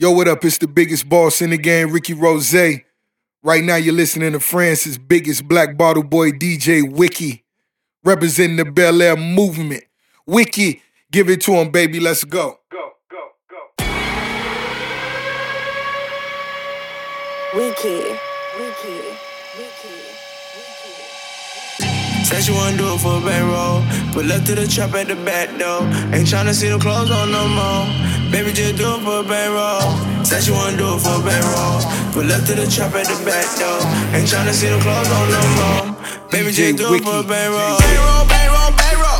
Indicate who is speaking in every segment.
Speaker 1: Yo, what up? It's the biggest boss in the game, Ricky Rose. Right now, you're listening to France's biggest black bottle boy, DJ Wiki, representing the Bel Air movement. Wiki, give it to him, baby. Let's go. Go, go, go.
Speaker 2: Wiki, Wiki,
Speaker 3: Said she wanna do it for a bankroll. But left to the trap at the back door. Ain't tryna see the clothes on no more. Baby, just do it for a bankroll. Said she wanna do it for a bankroll. But left to the trap at the back door. Ain't tryna see the clothes on no more. Baby, just do it for a. Bankroll, bankroll, bankroll. Bankroll,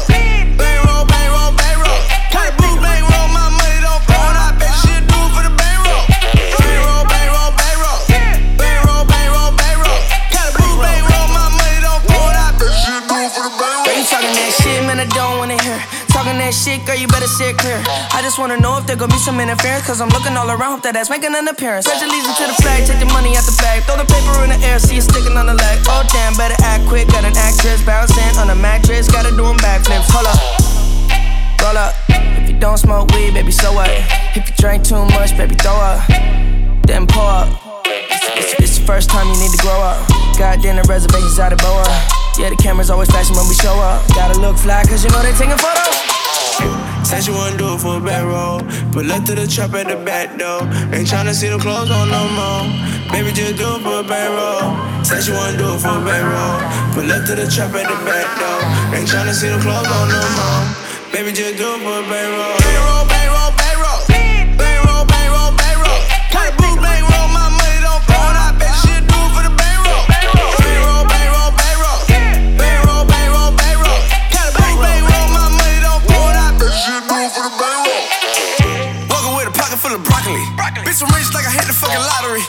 Speaker 3: I don't
Speaker 4: wanna hear. Talking that shit, girl, you better sit clear. I just wanna know if there gonna be some interference, cause I'm looking all around, hope that ass making an appearance. Pledge allegiance to the flag, take the money out the bag, throw the paper in the air, see it sticking on the leg. Oh damn, better act quick, got an actress bouncing on a mattress, gotta do 'em backflips. Hold up, roll up. If you don't smoke weed, baby, so what? If you drink too much, baby, throw up, then pour up. It's, it's, it's the first time you need to grow up. Goddamn, the reservations out of Boa. Yeah, the camera's always flashing when we show up. Gotta look fly, cause you know they taking photos.
Speaker 3: Said she wanna do it for a bankroll. But left to the trap at the back door. Ain't tryna see the clothes on no more. Baby, just do it for a bankroll. Said she wanna do it for a bankroll. But left to the trap at the back door. Ain't tryna see the clothes on no more. Baby, just do it for a. Bankroll, bankroll, bankroll. Bitch, I'm rich like I hit the fucking lottery.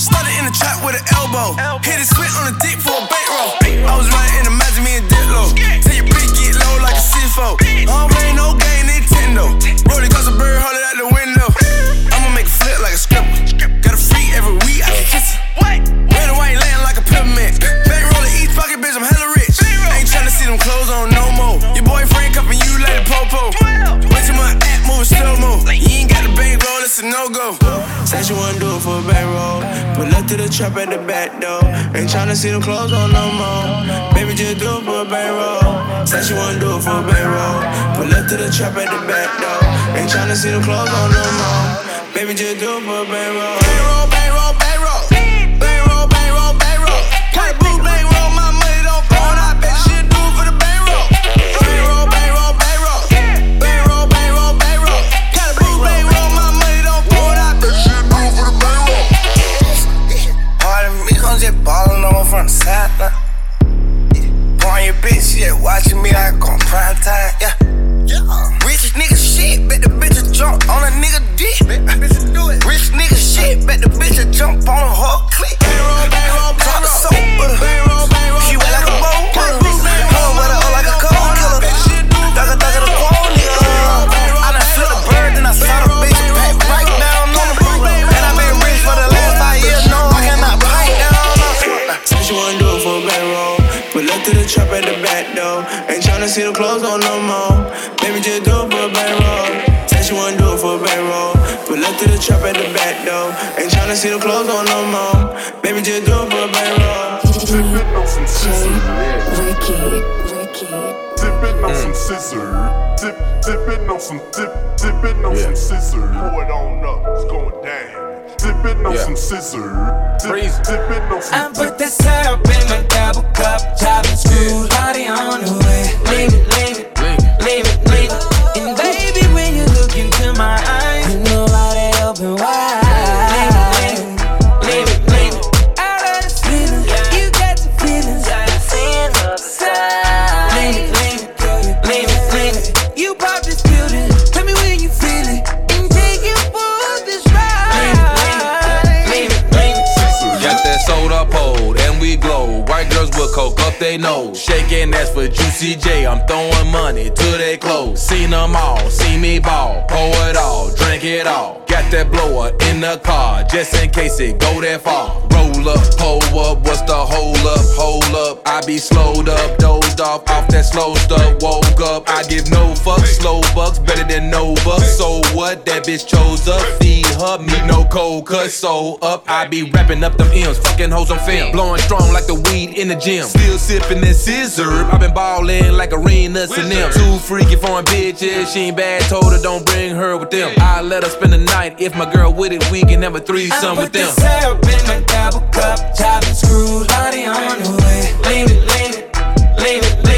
Speaker 3: Started in the trap with an elbow. Hit it split on the dick for a bankroll. I was riding in the magic, me and Diplo. Tell your bitch get low like a CFO. I don't play no game, Nintendo. Rolling cause a bird, hold it out the window. I'ma make a flip like a script. Got a freak every week, I can kiss her. Red and white laying like a peppermint. Bankroll in each pocket, bitch, I'm hella rich. Ain't tryna see them clothes on no more. Your boyfriend cuffing you like a popo. Wait till my act moving slow mo. You ain't got a bankroll, it's a no go. She wanna do it for a. But left to the trap at the back door. Ain't tryna see them clothes on no more. Baby, just do it for a bankroll. Said she wanna do it for a bankroll. But left to the trap at the back door. Ain't tryna see them clothes on no more. Baby, just do it for a bankroll.
Speaker 5: From the side now. Boy, your bitch, yeah, watching me like on prime time, yeah. Rich nigga shit, bet the bitch jump on a nigga dick. Rich nigga shit, bet the bitch jump on a whole
Speaker 3: see the clothes on no more. Baby, just do it for a bankroll.
Speaker 6: Some scissor. Dip, on some dip, dipping on some scissor. Pour it on up, it's going down. On
Speaker 7: Yeah.
Speaker 6: some scissor. Dip, dipping on
Speaker 8: I
Speaker 6: some
Speaker 8: put that syrup in my double cup, chopping body on the way. Leave it, leave it, leave it, leave it. And baby, they
Speaker 7: nose. Shaking ass for Juicy J. I'm throwing money to their clothes. Seen them all, see me ball. Pour it all, drink it all. That blower in the car, just in case it go that far. Roll up, pull up, what's the hold up? Hold up, I be slowed up, dozed off off that slow stuff. Woke up, I give no fucks, slow bucks, better than no bucks. So what? That bitch chose up, feed her, me no cold cut. So up, I be wrapping up them M's, fucking hoes on film, blowing strong like the weed in the gym. Still sipping that scissor, I been ballin' like arenas and them. Too freaky foreign bitches, she ain't bad, told her don't bring her with them. I let her spend the night, if my girl with it, we can have a threesome with them.
Speaker 9: The syrup in my double cup, chopping screws, body on the way. Leave it, leave it, leave it, leave it.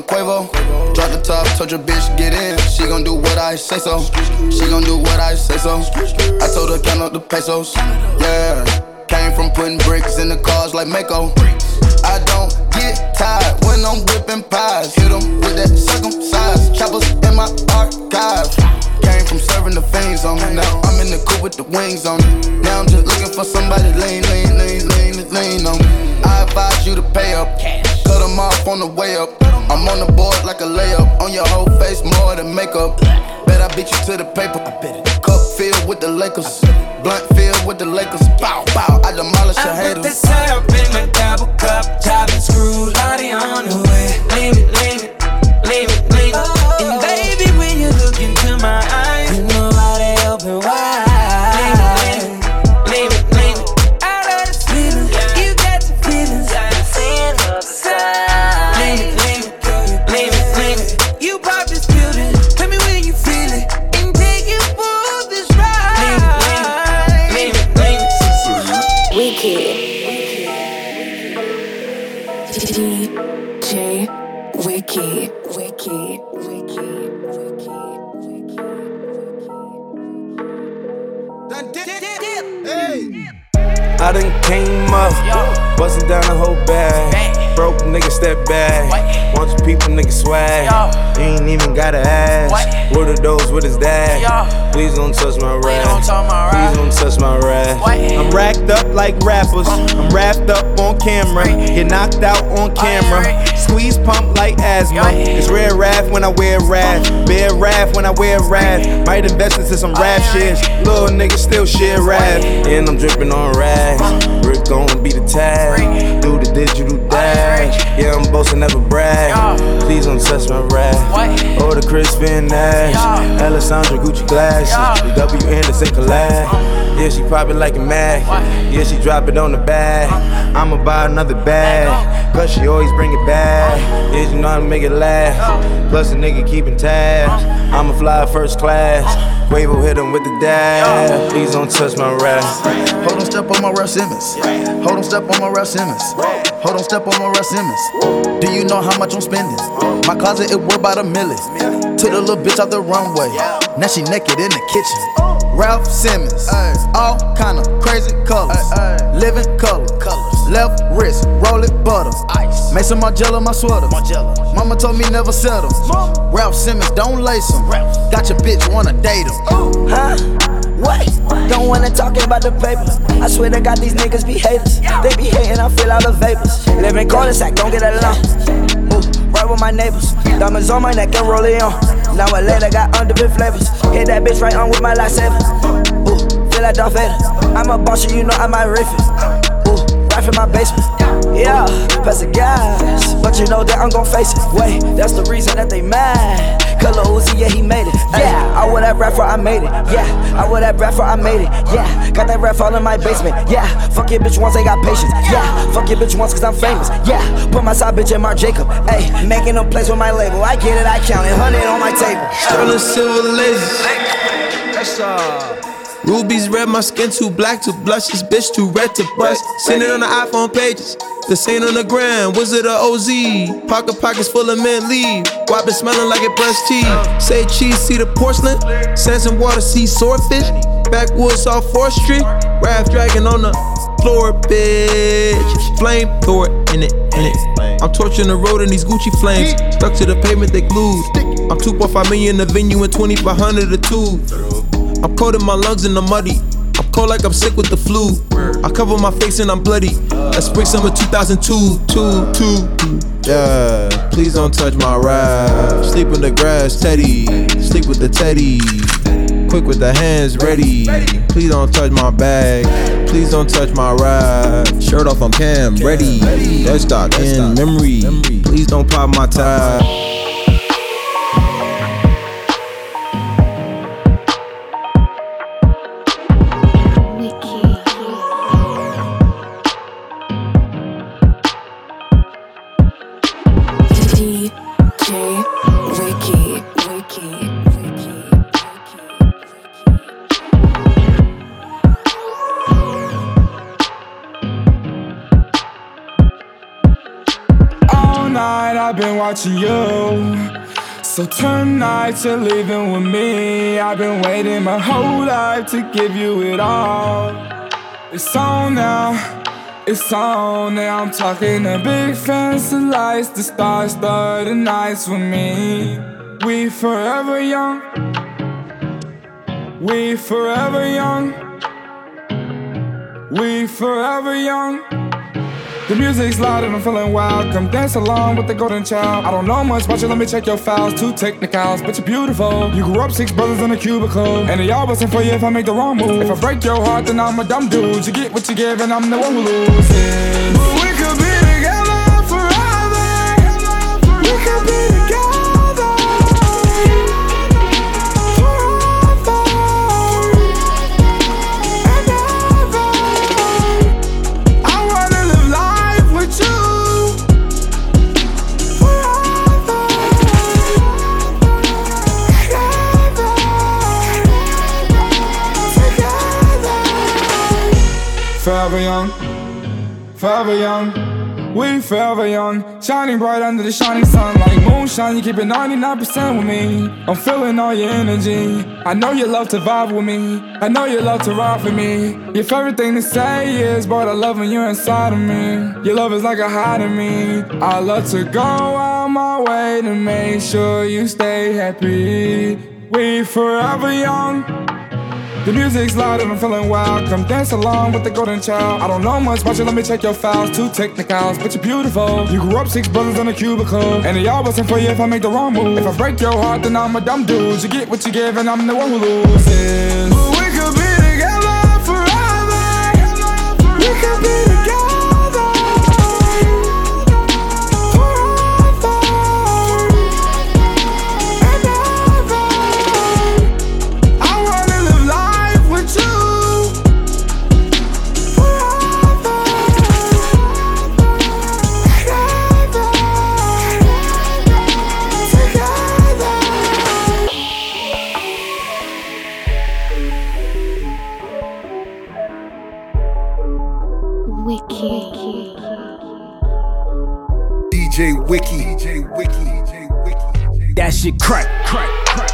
Speaker 10: Young Quavo. Drop the top, told your bitch get in. She gon' do what I say so. She gon' do what I say so. I told her count up the pesos. Yeah, came from putting bricks in the cars like Mako. I don't get tired when I'm whipping pies. Hit 'em with that circumcised choppers in my archive. Came from serving the fiends on me. Now I'm in the coupe with the wings on me. Now I'm just looking for somebody lean, lean, lean, lean, lean on me. I advise you to pay up. Cut them off on the way up. I'm on the board like a layup. On your whole face, more than makeup. Bet I beat you to the paper. Cup filled with the Lakers. Blunt filled with the Lakers. Bow, bow. I demolish your
Speaker 9: I put the
Speaker 10: haters.
Speaker 9: syrup in my double cup, chopping screws, body on the
Speaker 11: came up, bustin' down the whole bag. Broke nigga step back. Want your people nigga swag. You ain't even gotta ask. What are those with his dad? Please don't touch my Raf. Please don't touch my Raf. I'm racked up like rappers. I'm wrapped up on camera. Get knocked out on camera. Squeeze pump like asthma. It's rare Raf when I wear Raf. Bear Raf when I wear Raf. Might invest into some rap shit. Little nigga still shit rap. And I'm dripping on rags. Rick gon' be the tag. Do the digital dash. Yeah, I'm boasting, never brag. Please don't touch my Raf. Or oh, the Crispin ass. Alessandra Gucci glasses. The W Anderson collab. Yeah, she pop it like a mag. Yeah, she drop it on the bag. I'ma buy another bag. Cause she always bring it back. Yeah, you know how to make it laugh. Plus a nigga keeping tabs. I'ma fly first class. Quavo hit him with the dab. Please don't touch my Raf.
Speaker 10: Hold on, step on my Raf Simons. Hold on, step on my Raf Simons. Hold on, step on my Raf Simons. Do you know how much I'm spending? My closet, it worth about a million. Took the little bitch out the runway. Now she naked in the kitchen. Raf Simons. All kind of crazy colors. Living color. Left wrist, roll it butter. Ice. Made some Margiela my sweater. Mama told me never settle. Raf Simons, don't lace him. Got your bitch, wanna date him.
Speaker 12: Huh? What? Don't wanna talk about the papers. I swear to God, these niggas be haters. They be hating, I feel all the vapors. Living cul-de-sac, don't get along. Ooh, right with my neighbors. Diamonds on my neck and roll it on. Now I later got underbit flavors. Hit that bitch right on with my lightsaber. Ooh, feel like Darth Vader. I'm a boss, you know I might riff it. Ooh, right from my basement. Yeah, pass the gas. But you know that I'm gon' face it. Wait, that's the reason that they mad. Color Uzi, yeah, he made it. Yeah, I wear that Raf for I made it. Yeah, I wear that Raf for I made it. Yeah, got that Raf all in my basement. Yeah, fuck your bitch once, ain't got patience. Yeah, fuck your bitch once, cause I'm famous. Yeah, put my side bitch in Mark Jacob. Ayy, making them plays with my label. I get it, I count it. 100 on my table.
Speaker 13: Sterling silver lasers. Rubies red, my skin too black to blush. This bitch too red to bust. Send it on the iPhone pages. The same on the gram, Wizard of OZ. Pocket pockets full of mint leave. Why been smelling like it brushed teeth? Say cheese, see the porcelain. Sands and water, see swordfish. Backwoods off 4th Street. Raft dragon on the floor, bitch. Flame it in it, in it. I'm torching the road in these Gucci flames. Stuck to the pavement, they glued. I'm 2.5 million the venue and 2500 a two. I'm coating my lungs in the muddy. I'm cold like I'm sick with the flu. I cover my face and I'm bloody. That's spring summer 2002, two, two. Yeah, please don't touch my ride. Sleep in the grass, Teddy. Sleep with the Teddy. Quick with the hands ready. Please don't touch my bag. Please don't touch my ride. Shirt off, I'm cam ready. Dead stock in memory. Please don't pop my tie.
Speaker 2: DJ Wiki,
Speaker 14: All night I've been watching you. So tonight you're leaving with me. I've been waiting my whole life to give you it all. It's on now, it's on now. I'm talking a big fancy lights, the stars, the nights with me. We forever young. We forever young. We forever young. The music's loud and I'm feeling wild. Come dance along with the golden child. I don't know much about you, let me check your files. Two technicals, but you're beautiful. You grew up six brothers in a cubicle. And they all wasn't for you if I make the wrong move. If I break your heart, then I'm a dumb dude. You get what you give, and I'm the one who loses. But we could be together forever. We could be together. Forever young, forever young, we forever young. Shining bright under the shining sun like moonshine. You keep it 99% with me. I'm feeling all your energy. I know you love to vibe with me. I know you love to ride for me. Your favorite thing to say is, boy, I love when you're inside of me. Your love is like a high to me. I love to go out my way to make sure you stay happy. We forever young. The music's loud and I'm feeling wild. Come dance along with the golden child. I don't know much about you, let me check your files. Two technicals, but you're beautiful. You grew up six brothers in a cubicle. And they all wasn't for you if I make the wrong move. If I break your heart, then I'm a dumb dude. You get what you give, and I'm the one who loses. But we could be together forever. We could be together.
Speaker 1: DJ Wiki. DJ Wiki. DJ Wiki.
Speaker 15: That shit crack, crack, crack.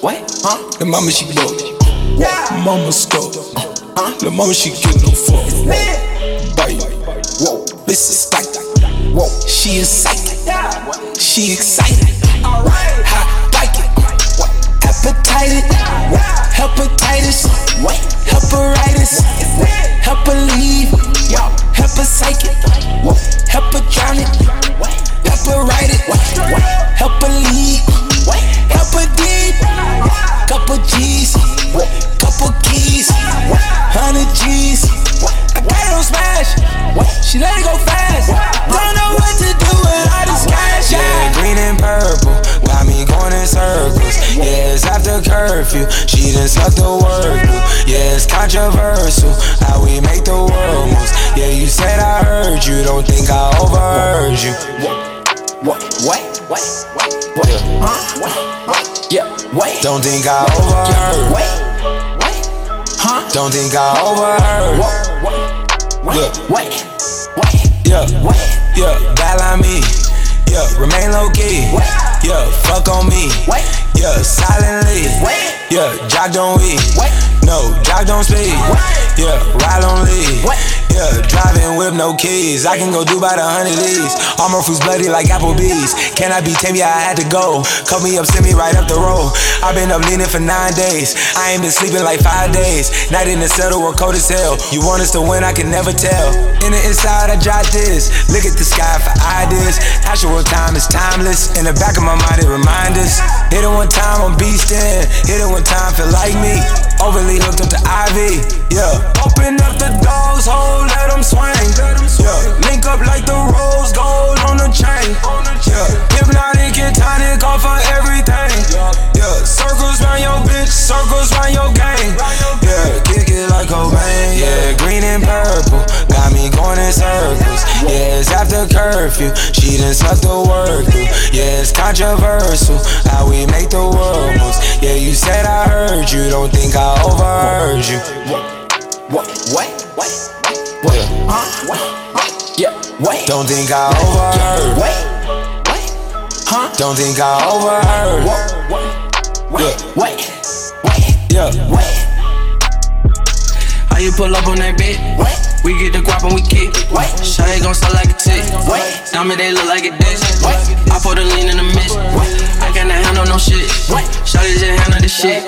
Speaker 8: What? Huh? The mama she go. Yeah. Mama scope. Huh? The mama she get no fuck. Bite. Whoa. This is like. Whoa. She is psychic. She excited. Alright. Hot like it. Appetited. Hepatitis. Don't
Speaker 16: think I overheard you.
Speaker 8: What? What? What? What? What? Huh? What? What? Yeah. Wait.
Speaker 16: Don't think I overheard.
Speaker 8: Wait. Wait. Huh?
Speaker 16: Don't think I overheard.
Speaker 8: What? What? Yeah, wait, wait, yeah, wait, yeah, dial on me. Yeah, remain low key. Yeah, fuck on me. Yeah, silently. Yeah, jog don't we. No, jog don't speed. Yeah, ride on lead. Yeah, driving with no keys. I can go do by the hundred leaves. My fruits bloody like Applebee's. Can I be tame? Yeah, I had to go. Cut me up, send me right up the road. I've been up leaning for nine days. I ain't been sleeping like five days. Night in the settle, we're cold as hell. You want us to win? I can never tell. In the inside, I jot this. Look at the sky for ideas. Actual time is timeless. In the back of my mind, it reminds us. Hit it one time, I'm beastin'. Hit it one time, feel like me. Overly hooked up to Ivy. Yeah. Open up the doors, hold, let them swing. Yeah. Link up like the rose gold on the chain. Yeah. Hypnotic and tonic off of everything. Yeah. Circles round your bitch, circles round your gang. Yeah. Kick it like Cobain. Yeah. Green and purple. Got me going in circles. Yeah. It's after curfew. She done sucked the work through. Yeah. It's controversial how we make the world moves. Yeah. You said I heard you. Don't think I overheard you. What? What? What? Wait. Don't think I overheard. Wait. Wait. Huh? Don't think I overheard. Wait. Wait. Wait. Yeah. Wait.
Speaker 16: How you pull up on that bit? We get the guap and we kick. Wait, Shawty gon' sell like a tick. Wait, Diamond they look like a dish. I put a lean in the mist. I cannot handle no shit. Wait, Shawty just handle the shit.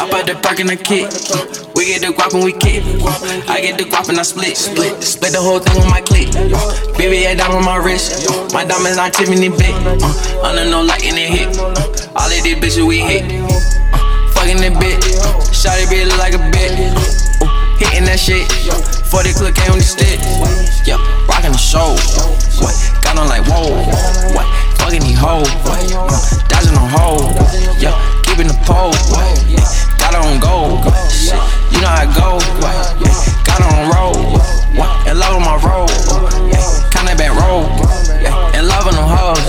Speaker 16: I put the perk in the kick. We get the guap and we kick. I get the guap and I split. Split, split the whole thing with my click. Baby, I diamond on my wrist. My diamonds not Tiffany big. Uh, under no light in the hit. Uh, all of these bitches we hit. Uh, fucking that bitch. Shawty bitch look like a bitch. Hitting that shit. 40 click on the stick. Yeah, rocking the show. What? Got on like whoa. What? Fucking these hoes. Uh, dodging on hold. Yeah, keeping the pole. Got on gold. Shit, you know how it go. Yeah, got on roll. What? In love with my roll. Yeah, kinda back roll. Yeah, in love with them hoes.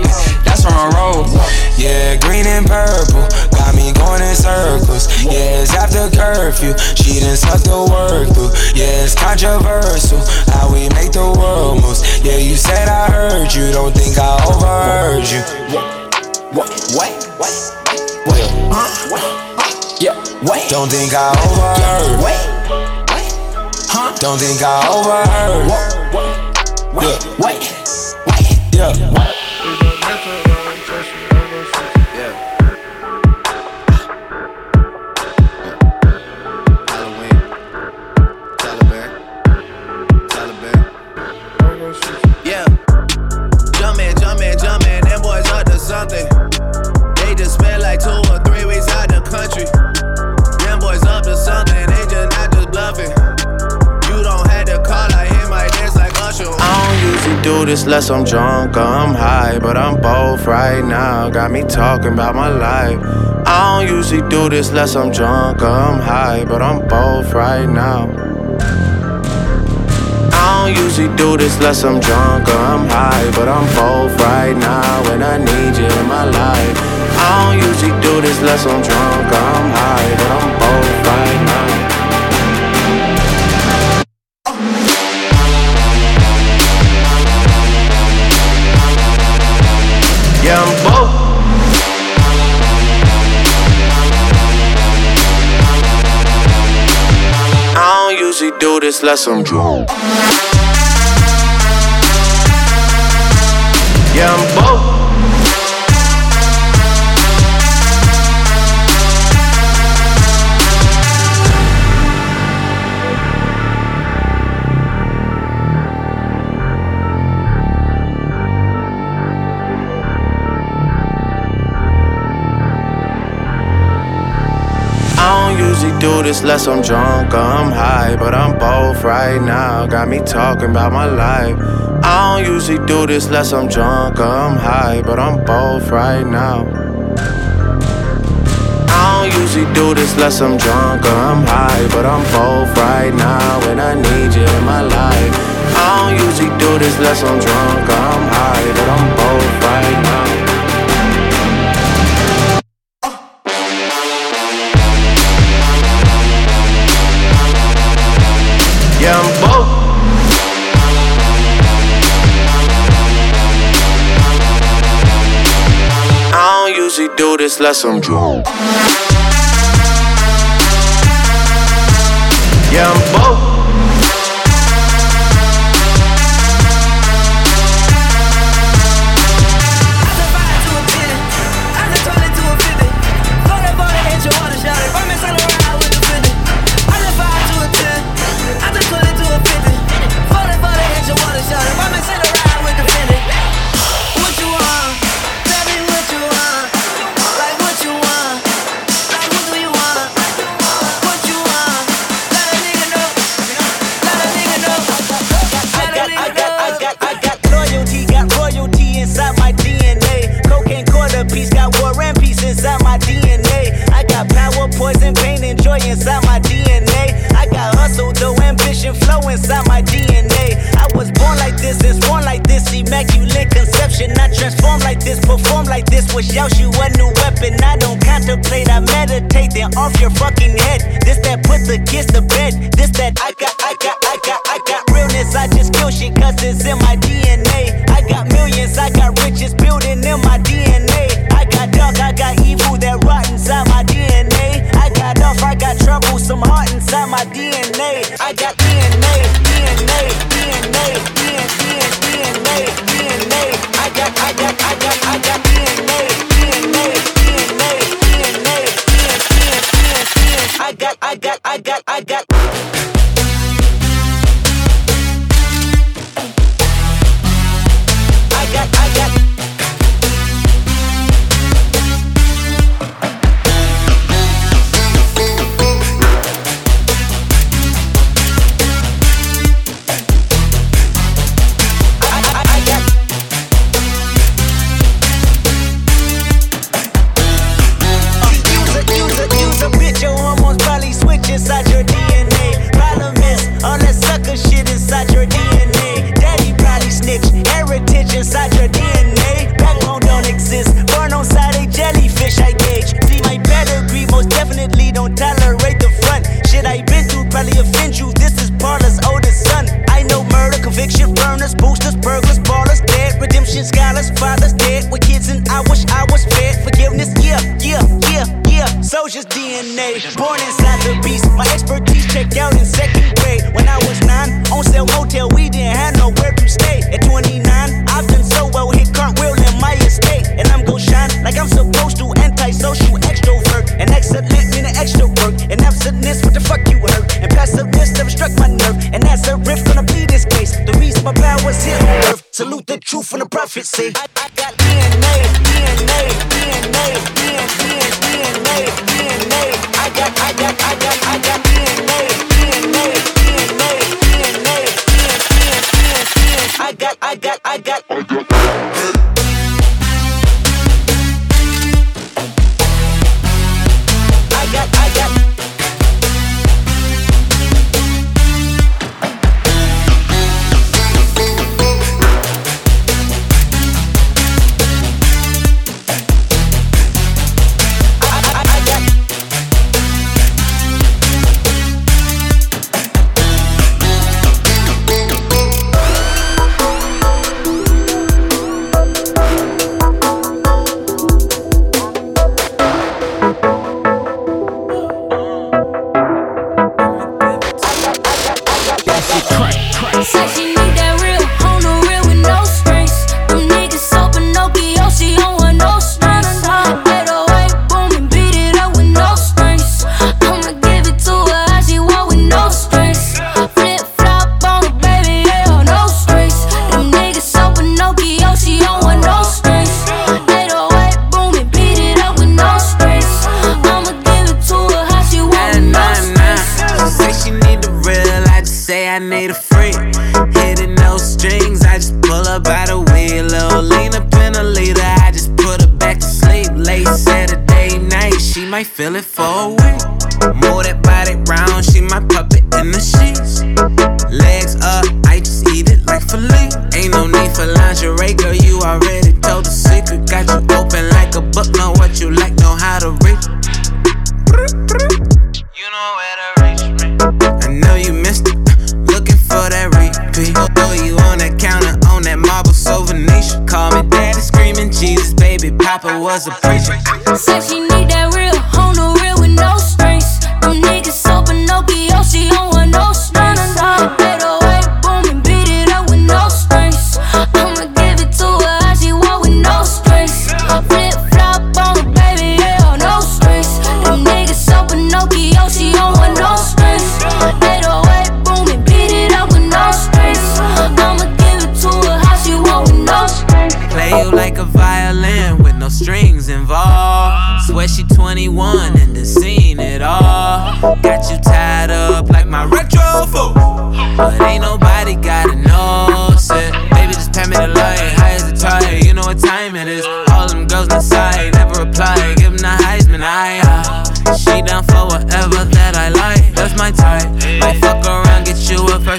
Speaker 16: Yeah, that's on my road.
Speaker 8: Yeah, green and purple. Going in circles. Yeah, it's after curfew. She done sucked the work through. Yeah, it's controversial how we make the world moves. Yeah, you said I heard you. Don't think I overheard you. What? Wait, wait, wait. Huh? Yeah, wait. Don't think I overheard. Wait, wait. Huh? Don't think I overheard. Yeah, wait, wait. Yeah.
Speaker 17: Do this unless I'm drunk or I'm high, but I'm both right now. Got me talking about my life. I don't usually do this unless I'm drunk or I'm high, but I'm both right now. I don't usually do this unless I'm drunk or I'm high, but I'm both right now and I need you in my life. I don't usually do this unless I'm drunk or I'm high, but I'm do this unless I'm drunk. Yeah, I'm both. This unless I'm drunk or I'm high, but I'm both right now. Got me talking about my life. I don't usually do this less I'm drunk or I'm high, but I'm both right now. I don't usually do this less I'm drunk or I'm high, but I'm both right now, and I need you in my life. I don't usually do this unless I'm drunk or I'm high, but I'm both right now. do this less I'm drunk. Yeah, I'm both.
Speaker 18: DNA. I got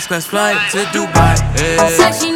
Speaker 9: first class flight to Dubai. Yeah.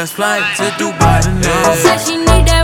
Speaker 9: class flight to Dubai tonight.
Speaker 2: Said she need that.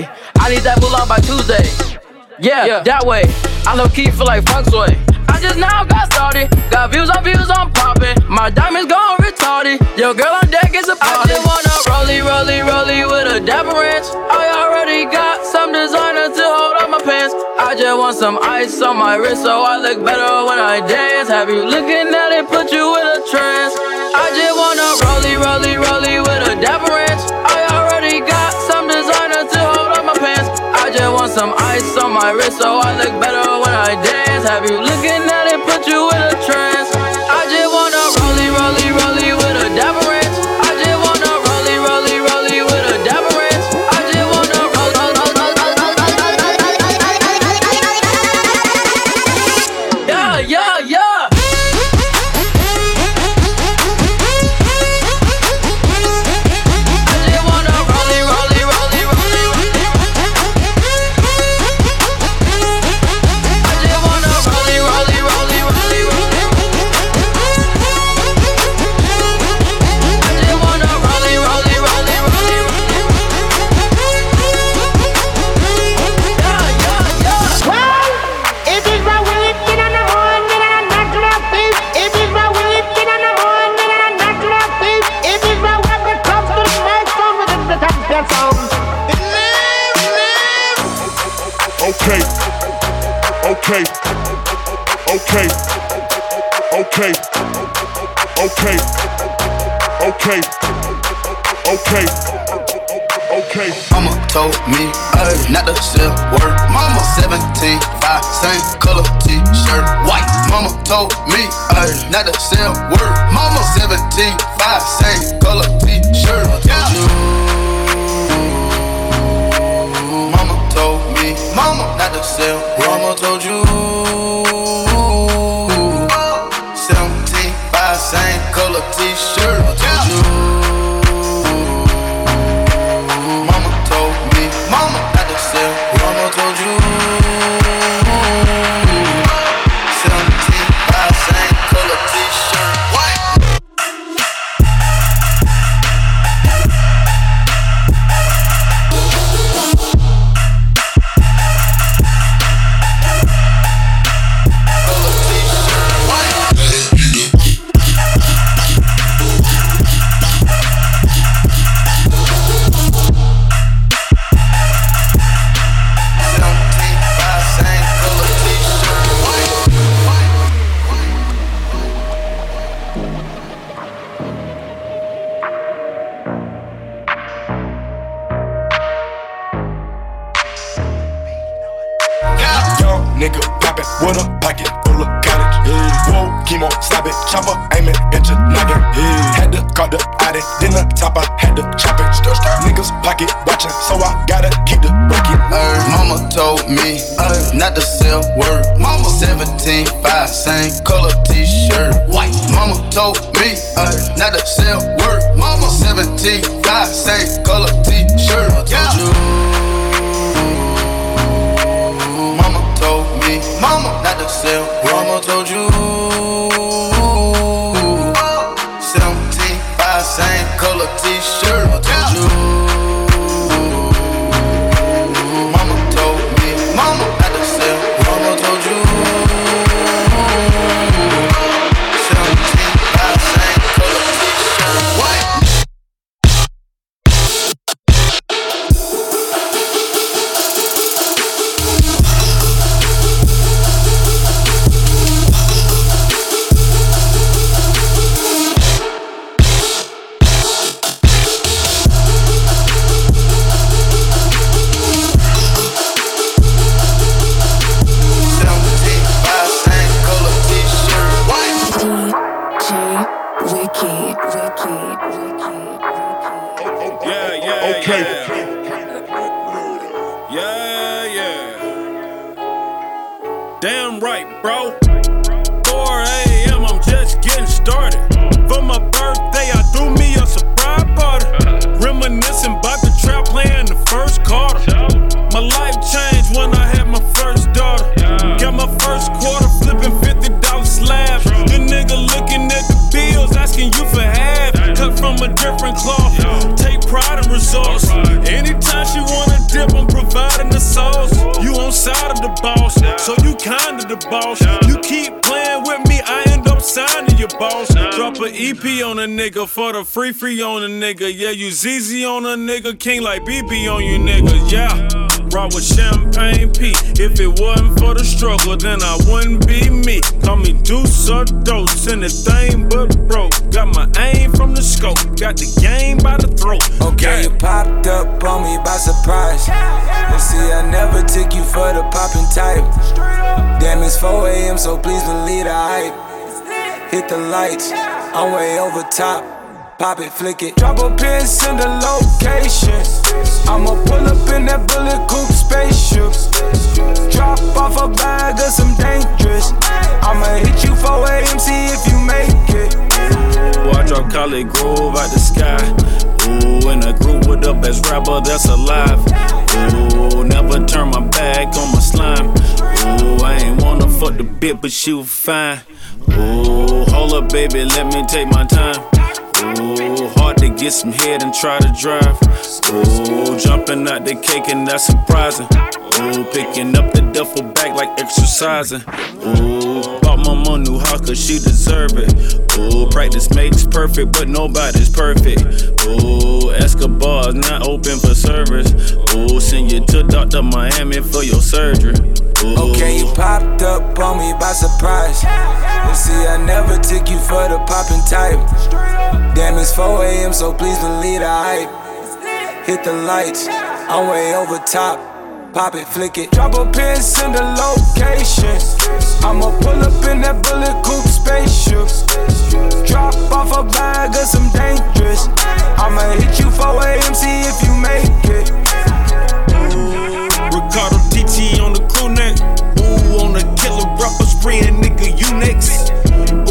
Speaker 19: way. I need that moolah by Tuesday. Yeah, yeah, that way. I love key for like funk sway. I just now got started. Got views on views, on popping. My diamonds gone retarded. Yo, girl on deck is a party. I just wanna rollie, rollie, rollie with a dapper ranch. I already got some designer to hold on my pants. I just want some ice on my wrist so I look better when I dance. Have you looking at it? Put you in a trance. I just wanna rollie, rollie, rollie. some ice on my wrist so I look better when I dance. Have you looking at
Speaker 6: Okay. Okay. Okay.
Speaker 10: Mama told me uh, not to sell word. Mama 17, 5, same color t-shirt, white. Mama told me uh, not to sell word. Mama 17, 5, same color t-shirt. Yeah. Mama told me, Mama not to sell. Mama told you. 17, 5, same color t-shirt.
Speaker 20: ZZ on a nigga, king like BB on you nigga. Yeah. Rock with champagne P. If it wasn't for the struggle, then I wouldn't be me. Call me Deuce or Dose, anything but broke. Got my aim from the scope, got the game by the throat.
Speaker 8: Okay, you popped up on me by surprise. And see, I never took you for the popping type. Damn, it's 4 a.m., so please believe the hype. Hit the lights, I'm way over top. Pop it, flick it. Drop a pin, send a location. I'ma pull up in that bullet coupe spaceship. Drop off a bag of some dangerous. I'ma hit you 4 a.m., see if you make it.
Speaker 20: Boy, I drop College Grove out the sky. Ooh, in a group with the best rapper that's alive. Ooh, never turn my back on my slime. Ooh, I ain't wanna fuck the bit, but she was fine. Ooh, hold up, baby, let me take my time. Ooh, hard to get some head and try to drive. Ooh, jumping out the cake and that's surprising. Ooh, picking up the duffel bag like exercising. Ooh, my cause she deserve it. Ooh, practice makes perfect, but nobody's perfect. Ooh, Escobar's not open for service. Ooh, send you to Dr. Miami for your surgery.
Speaker 21: Okay, you popped up on me by surprise. You see, I never took you for the popping type. Damn, it's 4 a.m., so please believe the hype. Hit the lights, I'm way over top. Pop it, flick it. Drop a pin, send a location. I'ma pull up in that bullet coupe spaceship. Drop off a bag of some dangerous. I'ma hit you 4 AMC if you make it.
Speaker 20: Riccardo Tisci on the crew neck. Ooh, on the killer rapper spraying nigga, you next.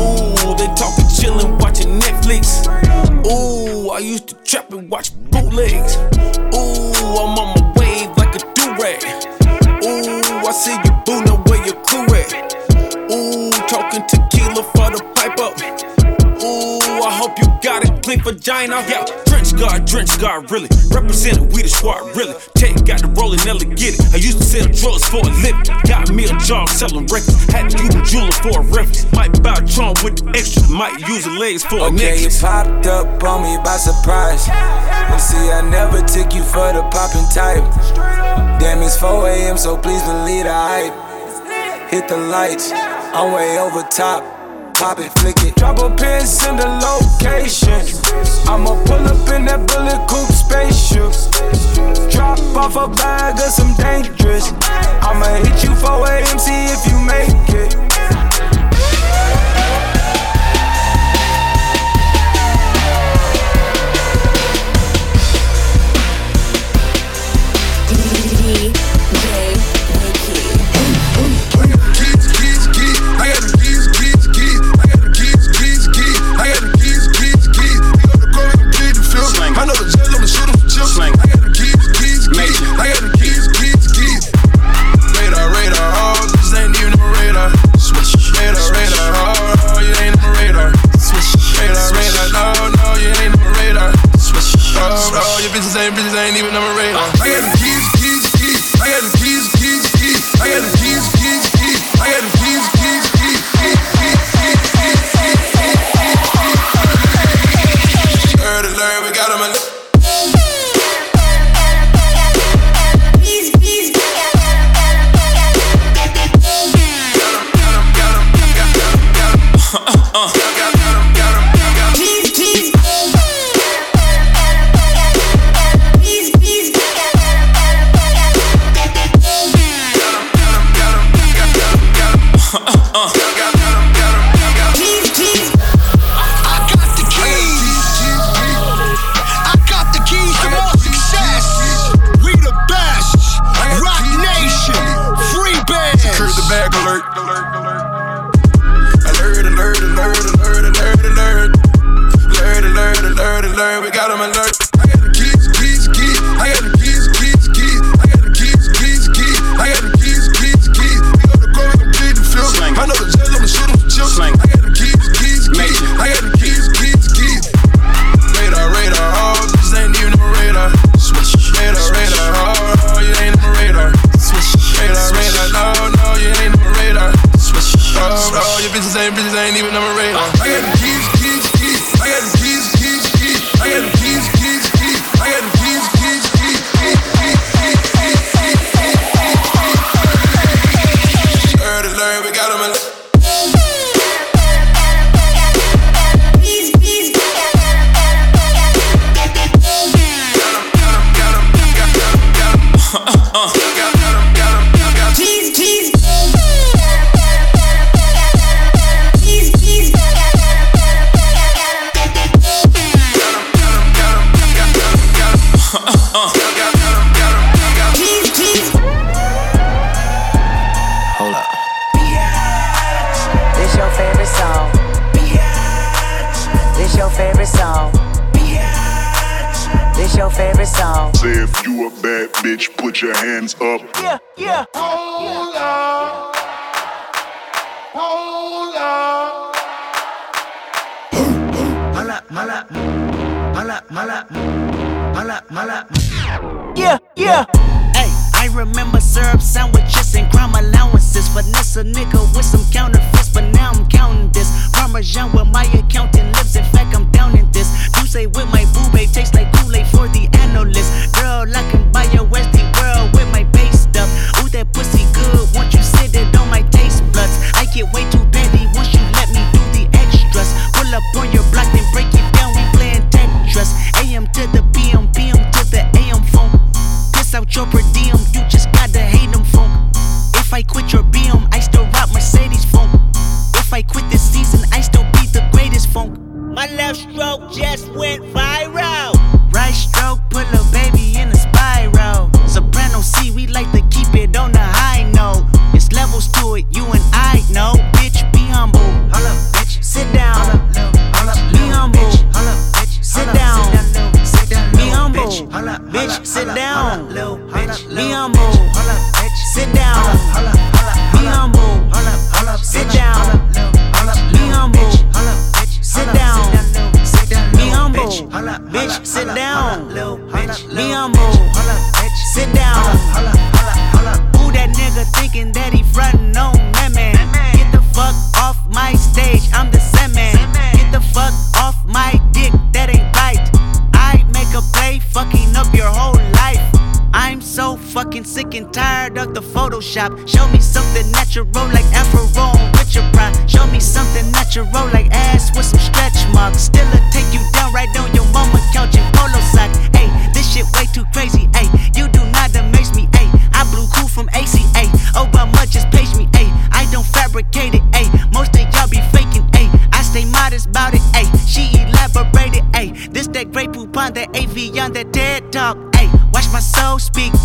Speaker 20: Ooh, they talking chillin', watching Netflix. Ooh, I used to trap and watch bootlegs. Ooh, I'm on like. Ooh, I see you boonin' where your crew at. Ooh, talking tequila for the clean vagina. Yeah, drench guard, drench guard, really. Representing we the squad, really. Take got the rolling, Nelly get it. I used to sell drugs for a living. Got me a job selling records. Had to use a jeweler for a reference. Might buy a Trump with the extra. Might use the legs for a
Speaker 21: Okay, you popped up on me by surprise. You see, I never took you for the popping type. Damn, it's 4 a.m., so please believe the hype. Hit the lights, I'm way over top. Pop it, flick it. Drop a pin, send a location. I'ma pull up in that bullet coupe spaceship. Drop off a bag of some dangerous.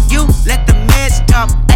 Speaker 22: You
Speaker 23: let the mess talk.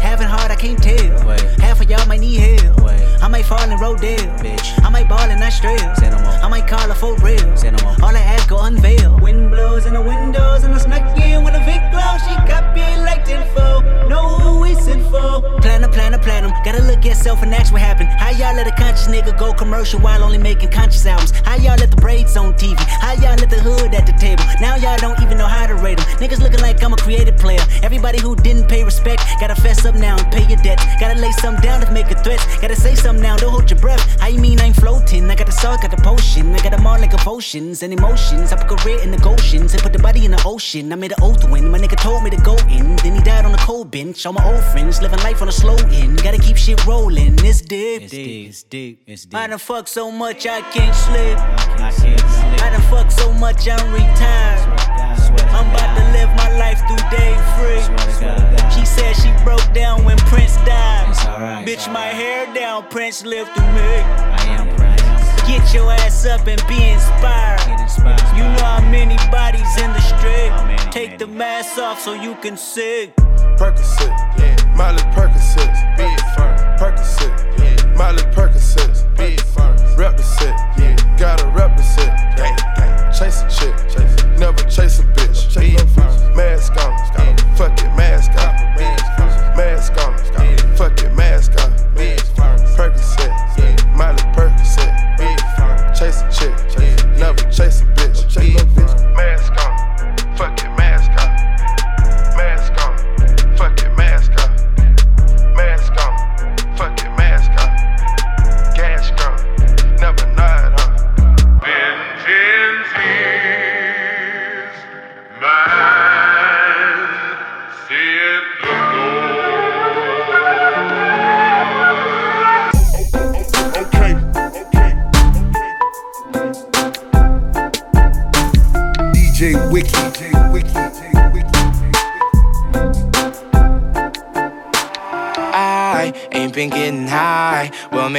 Speaker 23: Having hard, I can't tell. Wait. Half of y'all might need help. Wait. I might fall in Rodale, bitch. I might ball in Australia. Say no more. I might call her for real. Say no more. All I ask go unveil. Wind blows in the windows and I snuck in with a big glow. She got me like info. Know who we sent for. Plan a plan a plan em. Gotta look
Speaker 18: at yourself and that's what happened. How y'all let a conscious nigga go commercial while only making conscious albums? How y'all let the braids on TV? How y'all let the hood at the table? Now y'all don't even know how to rate them. Niggas looking like I'm a creative player. Everybody who didn't pay respect, gotta fess up now and pay your debt. Gotta lay some down to make a threat. Gotta say something now, don't hold your breath. You mean I ain't floating? I got the salt, got the potion. I got them all like emotions and emotions. I put career in the Goshen's and put the body in the ocean. I made an oath when my nigga told me to go in. Then he died on the cold bench. All my old friends living life on a slow end. Gotta keep shit rolling. It's deep. It's deep. It's deep. It's deep. I done fuck so much I can't sleep. I can't sleep. I done fuck so much I'm retired. I'm about to live my life through day free. She said she broke down when Prince died. Bitch, my hair down, Prince lived through me. I am Prince. Get your ass up and be inspired. You know how many bodies in the street. Take the mask off so you can see.
Speaker 24: Percocet, yeah. Molly Percocet, be it firm. Percocet, yeah. Molly Percocet, be it firm. Rep the set, yeah. Gotta rep the set, gang, gang. Chase a chick, chase. never chase a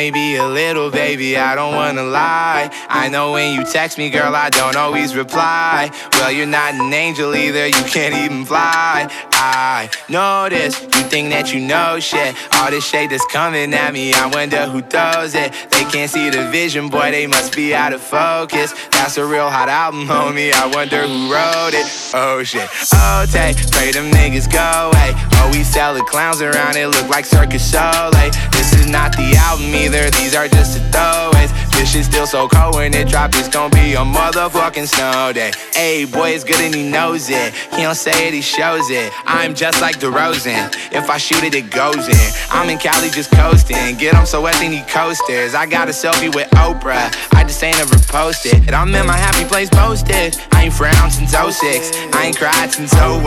Speaker 25: maybe a little, baby, I don't wanna lie. I know when you text me, girl, I don't always reply. Well, you're not an angel either, you can't even fly. I know this, you think that you know shit. All this shade that's coming at me, I wonder who throws it. They can't see the vision, boy, they must be out of focus. That's a real hot album, homie. I wonder who wrote it. Oh shit. Oh, take, pray them niggas go away. Oh, we sell the clowns around it, look like Cirque du Soleil. This is not the album either, these are just the throwaways. This shit still so cold when it drop, it's gonna be a motherfucking snow day. Hey, boy, it's good and he knows it. He don't say it, he shows it. I'm just like DeRozan. If I shoot it, it goes in. I'm in Cali just coasting. Get him so wet, they need coasters. I got a selfie with Oprah. I just ain't ever posted. I'm in my happy place posted. I ain't frowned since 06. I ain't cried since 01.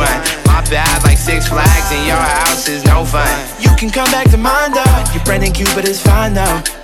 Speaker 25: My bad, like Six Flags in your house is no fun. You can come back to mine though. Your Brendan Cupid is fine though.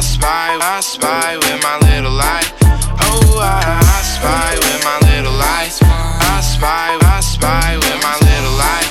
Speaker 25: I spy, I spy with my little eye. Oh, I, I spy with my little eye. I spy, I spy with my little eye.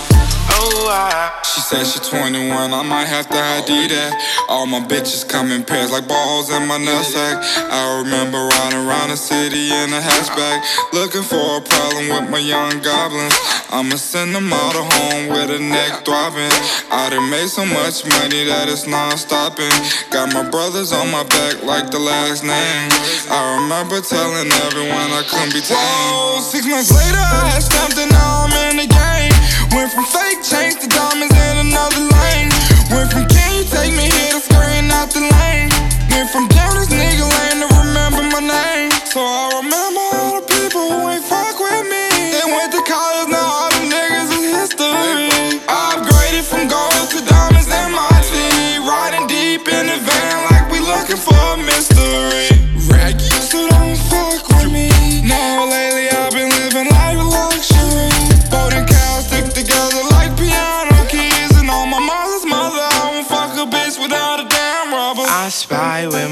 Speaker 25: I.
Speaker 14: She said she 21, I might have to ID that. All my bitches come in pairs like balls in my nutsack. I remember riding around the city in a hatchback, looking for a problem with my young goblins. I'ma send them all to home with a neck throbbing. I done made so much money that it's non-stopping. Got my brothers on my back like the last name. I remember telling everyone I couldn't be tamed. Whoa, six months later I had stamped and now I'm in the game. Went from fake chains to diamonds in another lane. Went from can you take me here to screen out the lane. Went from down nigga lane to remember my name. So I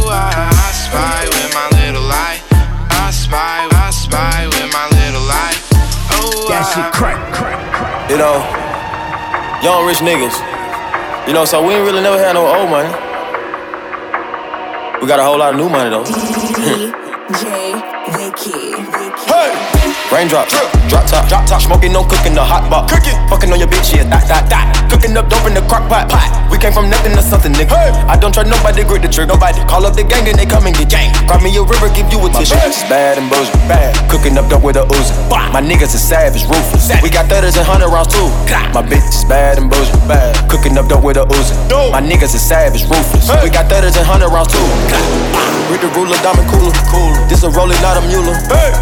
Speaker 25: Oh, I, I spy with my little eye. I spy, I spy with my little eye. Oh,
Speaker 26: That shit crack, crack, crack.
Speaker 27: You know, young rich niggas. You know, so we ain't really never had no old money. We got a whole lot of new money though.
Speaker 2: DJ Wiki.
Speaker 27: Hey! Raindrop, drop top, drop top, smoking, no cooking, the hot pot. Cooking, fucking on your bitch, yeah, that, that, that. Cooking up dope in the crock pot, pot. We came from nothing to something, nigga. I don't try nobody, grip the trigger, nobody. Call up the gang and they come and get gang. Grab me a river, give you a tissue. It's bad and bullshit, bad. Cooking up dope with a Uzi. My niggas is savage, ruthless. We got thudders and hundred rounds too. My bitch is bad and bullshit, bad. Cooking up dope with a Uzi. My niggas is savage, ruthless. We got thudders and hundred rounds too. With the ruler, diamond cooler, cooler. This a roller, not a mule.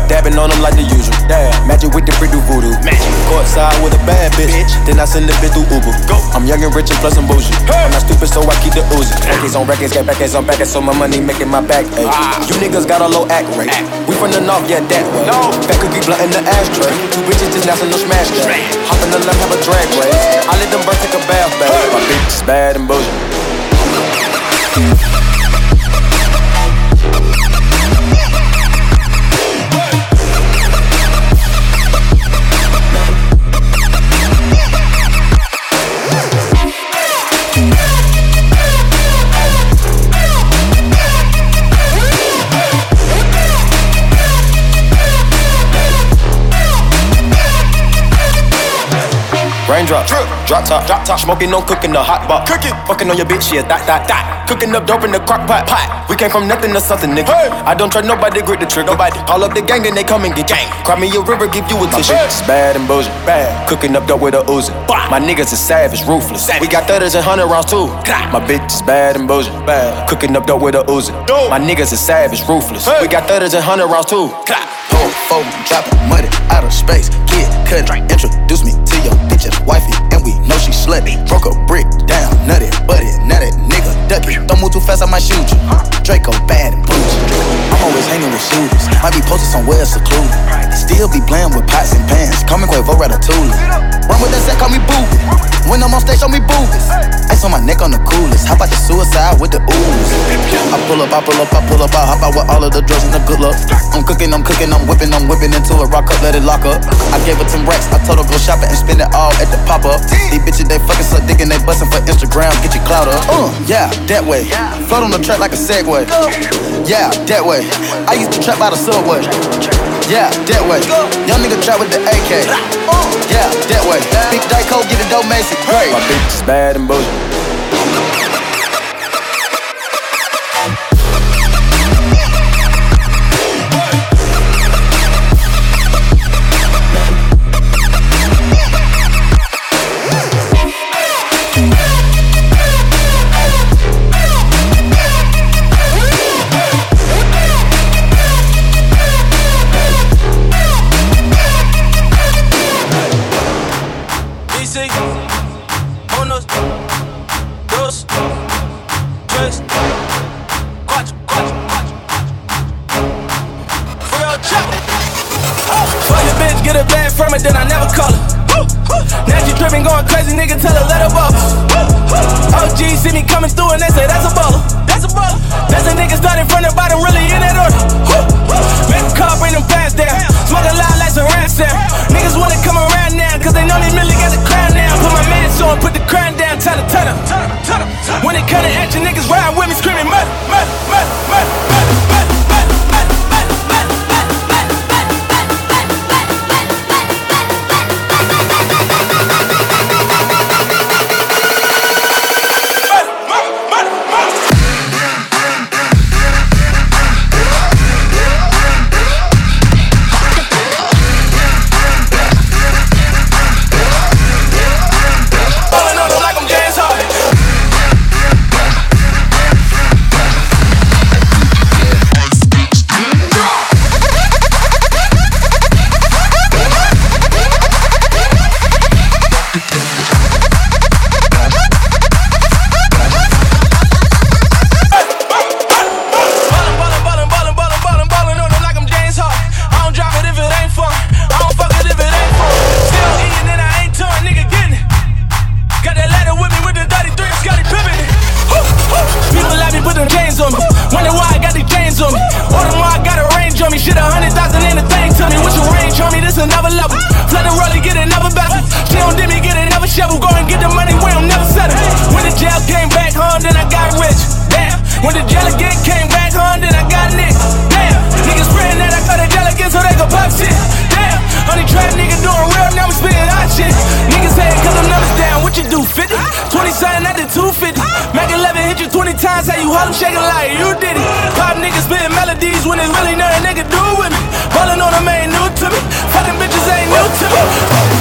Speaker 27: Dabbing on them like the usual. Damn, magic with the do voodoo. Magic. Courtside with a bad bitch. Then I send the bitch through Uber. Go. I'm young and rich and plus I'm bougie. I'm not stupid, so I keep the Uzi. Records on records, get back on back, so my money making my back ache. Ah. You niggas got a low act rate. We from the north, yeah, that way. No. Fat cookie blunt in the ashtray. Two bitches just national smash that. Hop in the left, have a drag race. I let them birds take a bath, baby. My bitch is bad and bullshit. Raindrop, drop top, drop top, smoking, no cooking, the hot pot. Cooking, fucking on your bitch, yeah, that, that, that. Cooking up dope in the crock pot, pot. We came from nothing to something, nigga. I don't try nobody, grip the trigger. Nobody, call up the gang and they come and get gang. Cry me a river, give you a tissue. It's bad and bullshit, bad. Cooking up dope with a Uzi. My niggas is savage, ruthless. We got thudders and hundred rounds too. My bitch is bad and bullshit, bad. Cooking up dope with a Uzi. My niggas is savage, ruthless. We got thudders and hundred rounds too.
Speaker 10: Pull, fold, dropping money out of space. Kid, cut introduce me your wifey, and we know she slutty. Broke a brick down, nutty, buddy, now that nigga ducky. Don't move too fast, I might shoot you. Draco bad and bougie. I'm always hanging with shooters, might be posted somewhere secluded. Still be playing with pots and pans, me Quavo Ratatouille. Up, I pull up, I pull up, I hop out with all of the drugs and the good luck. I'm cooking, I'm cooking, I'm whipping, I'm whipping into a rock up, let it lock up. I gave her 10 racks, I told her go shopping and spend it all at the pop up. These bitches, they fucking suck dick and they bustin' for Instagram, get your clout up. Uh, yeah, that way. Float on the track like a Segway. Yeah, that way. I used to trap by the subway. Yeah, that way. Young nigga trap with the AK. Yeah, that way. Big Dyco, get it dope, Macy.
Speaker 27: My bitch is bad and bullshit.
Speaker 4: times how you hollin', shaking like you did it. Pop niggas spittin' melodies when it's really nothing they can do with me. Ballin' on them ain't new to me. Fuckin' bitches ain't new
Speaker 5: to me.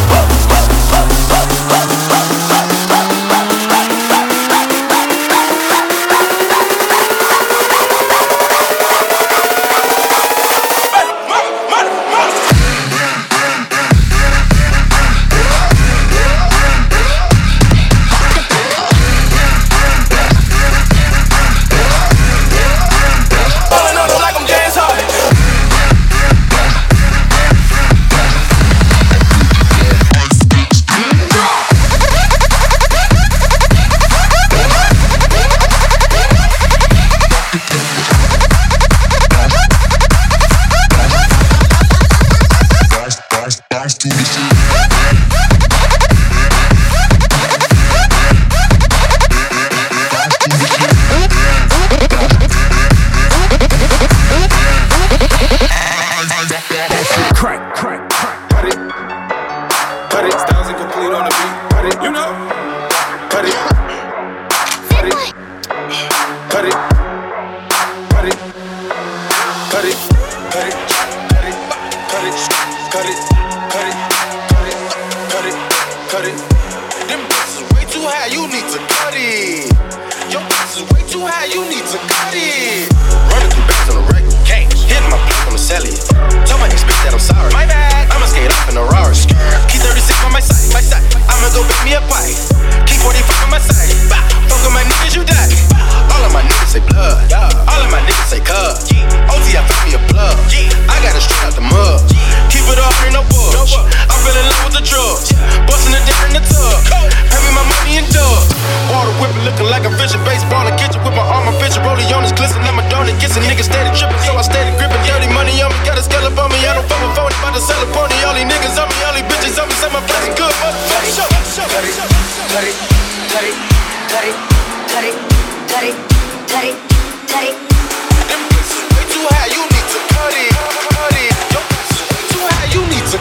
Speaker 5: Them bitches way too high, you need to cut it, cut it. Bitches way too high, you need to.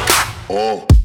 Speaker 5: Oh.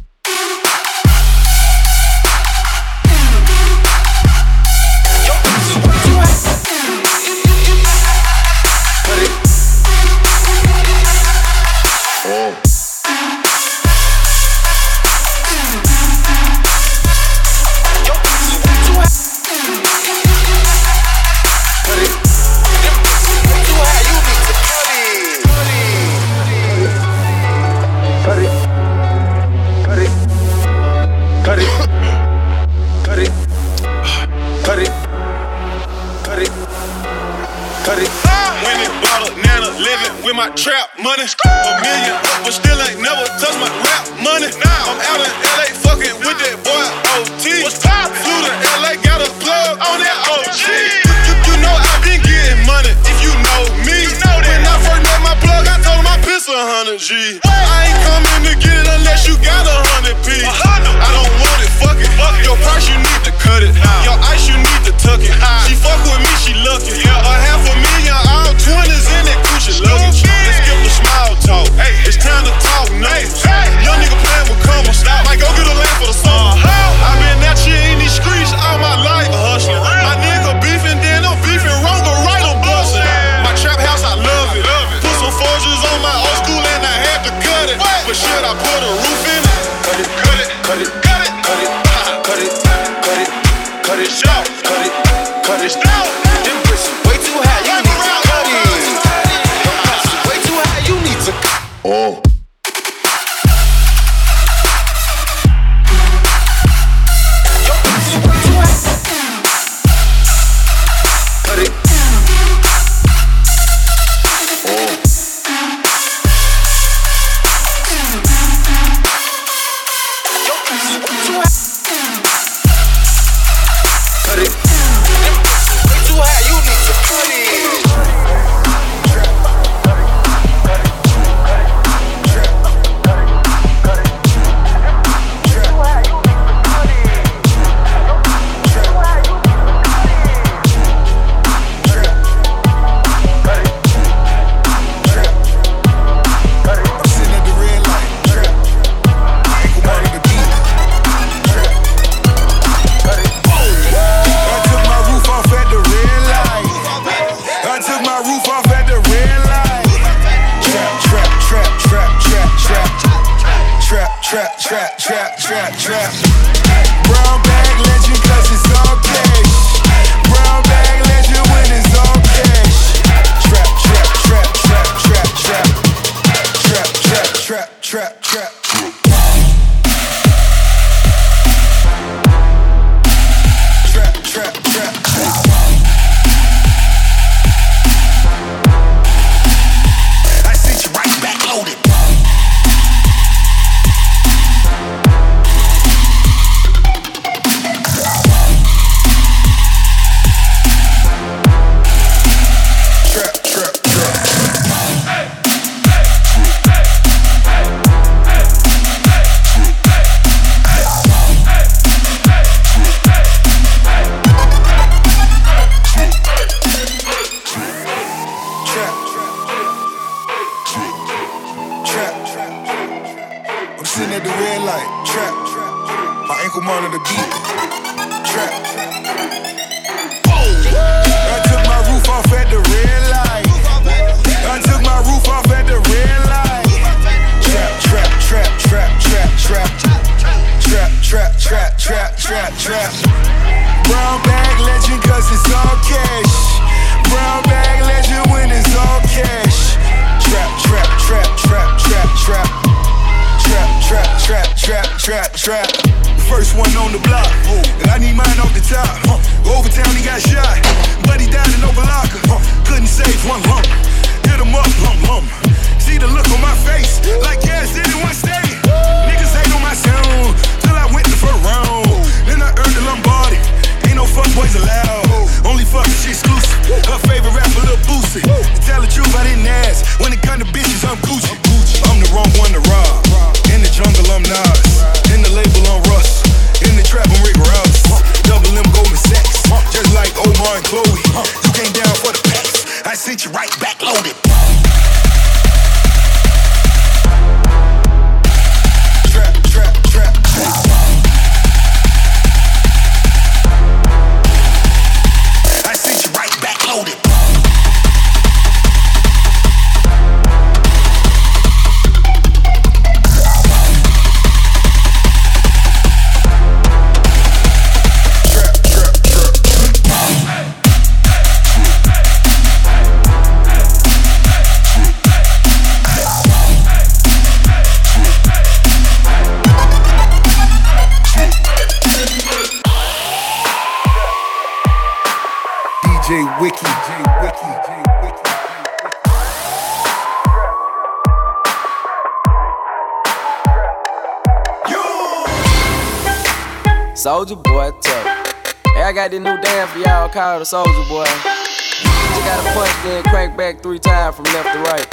Speaker 16: Soldier boy, tough. Hey, I got this new dance for y'all called the Soldier Boy. You gotta punch then crank back three times from left to right.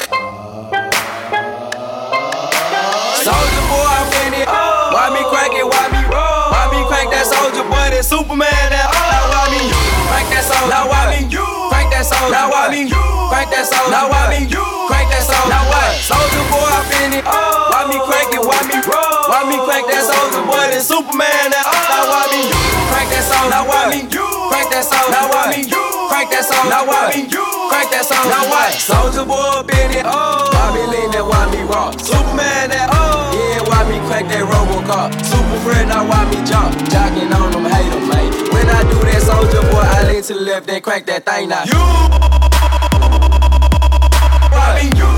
Speaker 16: Soldier boy, I'm in it. Why me crank it? Why me roll? Why me crank that soldier boy? That Superman that oh. Now why me crank that soldier? Now why me crank that soldier? Now why me crank that soldier? Now why me crank that soldier? Now what? Soldier boy, I'm in it. Oh. Why me crank it? Why me roll? Why me crank that soldier boy? That Superman that oh. Now why me crank that soldier? Now why me crank that soldier? Now why me crank that soldier? Now why me crank that soldier? Now what? Soldier boy, in it. Oh. Why me lean that? Why me rock? Superman that oh. Yeah, why me crank that Robocop? Super friend, now why me jump? Jocking on them, hate them, man. Soldier boy, I lean to the left, then crank that thing now. You. Why me you?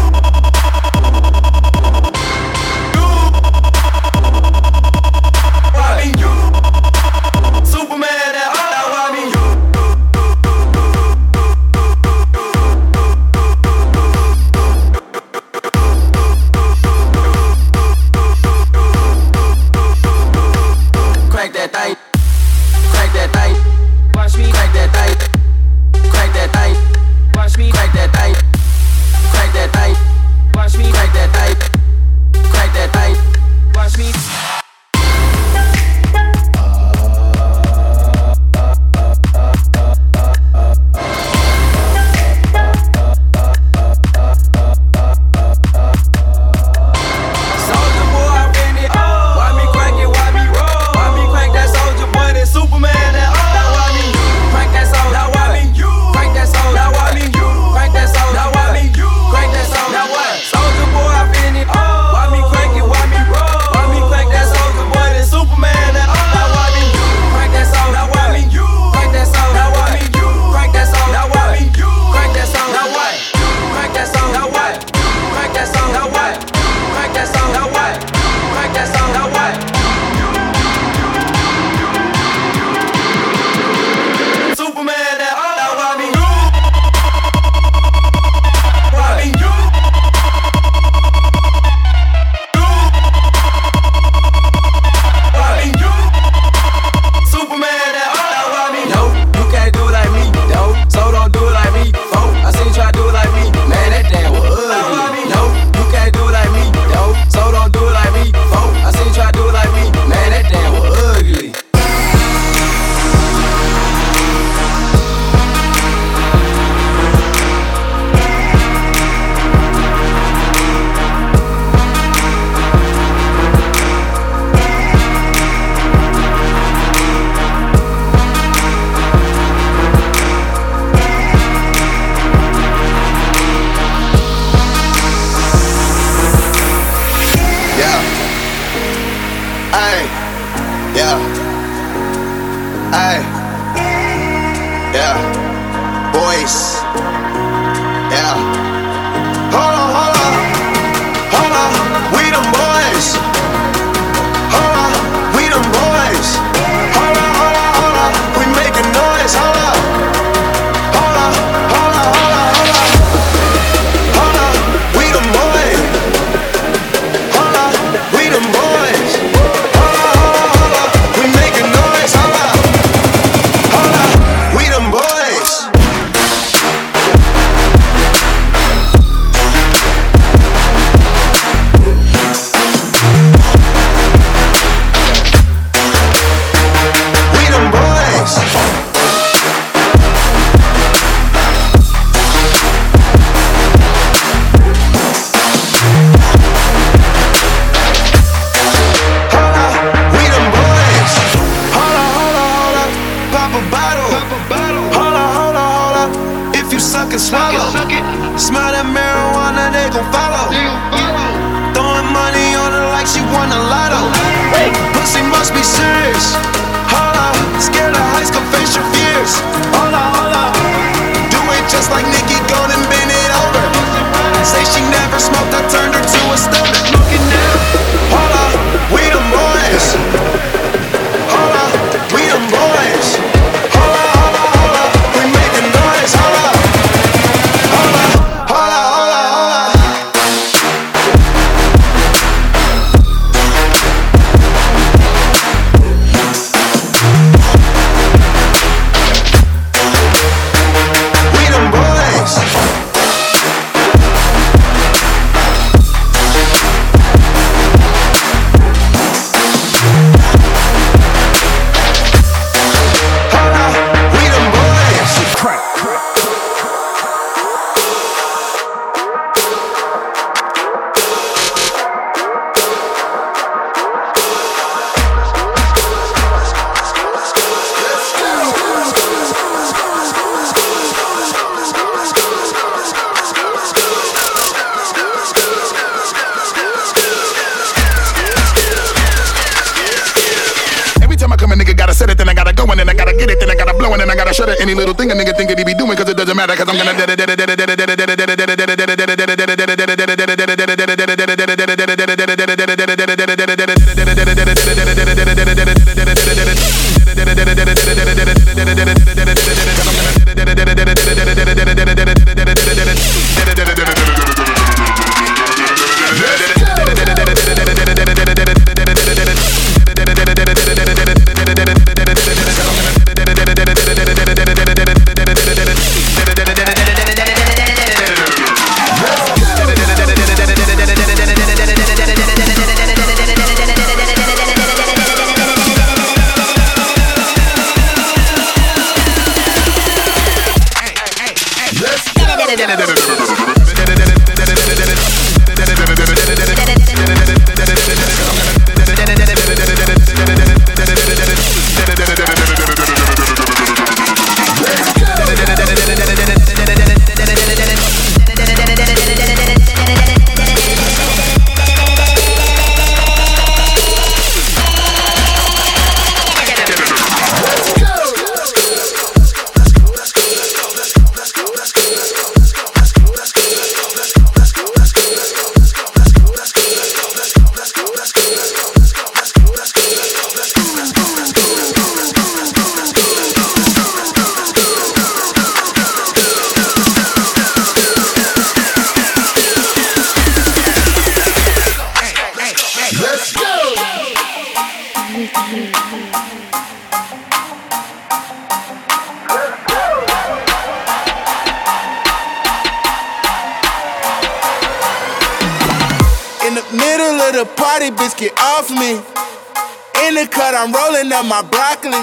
Speaker 10: pulling up
Speaker 23: my broccoli.